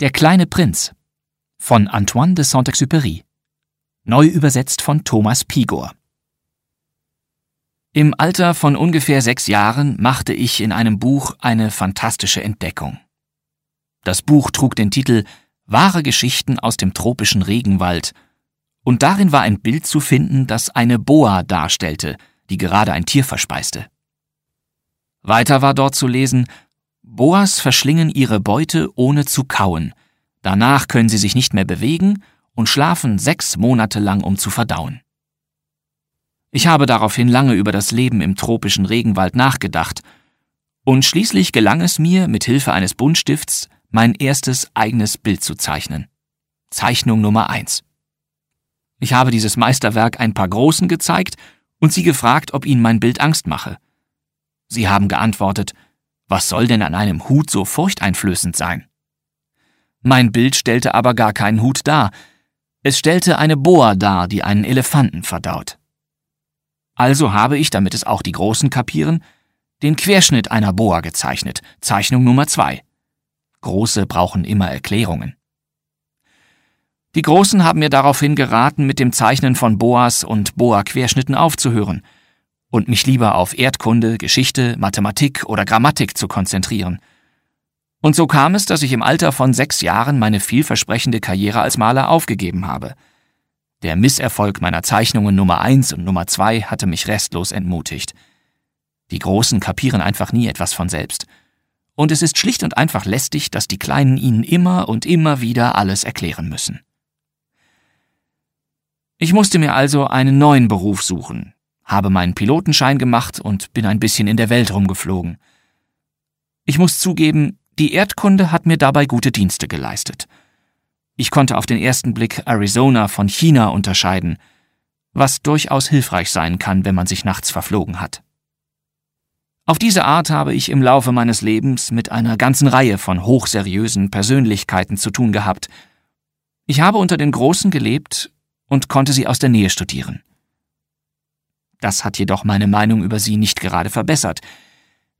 Der kleine Prinz von Antoine de Saint-Exupéry. Neu übersetzt von Thomas Pigor. Im Alter von ungefähr sechs Jahren machte ich in einem Buch eine fantastische Entdeckung. Das Buch trug den Titel Wahre Geschichten aus dem tropischen Regenwald, und darin war ein Bild zu finden, das eine Boa darstellte, die gerade ein Tier verspeiste. Weiter war dort zu lesen, Boas verschlingen ihre Beute ohne zu kauen, danach können sie sich nicht mehr bewegen und schlafen sechs Monate lang, um zu verdauen. Ich habe daraufhin lange über das Leben im tropischen Regenwald nachgedacht, und schließlich gelang es mir, mit Hilfe eines Buntstifts mein erstes eigenes Bild zu zeichnen. Zeichnung Nummer eins. Ich habe dieses Meisterwerk ein paar Großen gezeigt und sie gefragt, ob ihnen mein Bild Angst mache. Sie haben geantwortet, was soll denn an einem Hut so furchteinflößend sein? Mein Bild stellte aber gar keinen Hut dar, es stellte eine Boa dar, die einen Elefanten verdaut. Also habe ich, damit es auch die Großen kapieren, den Querschnitt einer Boa gezeichnet, Zeichnung Nummer zwei. Große brauchen immer Erklärungen. Die Großen haben mir daraufhin geraten, mit dem Zeichnen von Boas und Boa-Querschnitten aufzuhören und mich lieber auf Erdkunde, Geschichte, Mathematik oder Grammatik zu konzentrieren. Und so kam es, dass ich im Alter von sechs Jahren meine vielversprechende Karriere als Maler aufgegeben habe. Der Misserfolg meiner Zeichnungen Nummer eins und Nummer zwei hatte mich restlos entmutigt. Die Großen kapieren einfach nie etwas von selbst. Und es ist schlicht und einfach lästig, dass die Kleinen ihnen immer und immer wieder alles erklären müssen. Ich musste mir also einen neuen Beruf suchen, habe meinen Pilotenschein gemacht und bin ein bisschen in der Welt rumgeflogen. Ich muss zugeben, die Erdkunde hat mir dabei gute Dienste geleistet. Ich konnte auf den ersten Blick Arizona von China unterscheiden, was durchaus hilfreich sein kann, wenn man sich nachts verflogen hat. Auf diese Art habe ich im Laufe meines Lebens mit einer ganzen Reihe von hochseriösen Persönlichkeiten zu tun gehabt. Ich habe unter den Großen gelebt und konnte sie aus der Nähe studieren. Das hat jedoch meine Meinung über sie nicht gerade verbessert.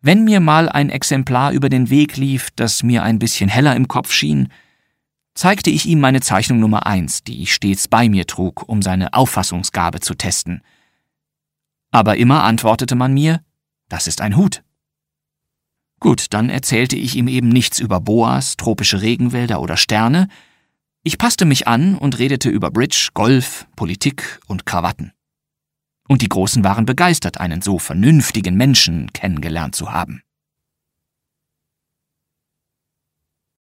Wenn mir mal ein Exemplar über den Weg lief, das mir ein bisschen heller im Kopf schien, zeigte ich ihm meine Zeichnung Nummer eins, die ich stets bei mir trug, um seine Auffassungsgabe zu testen. Aber immer antwortete man mir, das ist ein Hut. Gut, dann erzählte ich ihm eben nichts über Boas, tropische Regenwälder oder Sterne. Ich passte mich an und redete über Bridge, Golf, Politik und Krawatten und die Großen waren begeistert, einen so vernünftigen Menschen kennengelernt zu haben.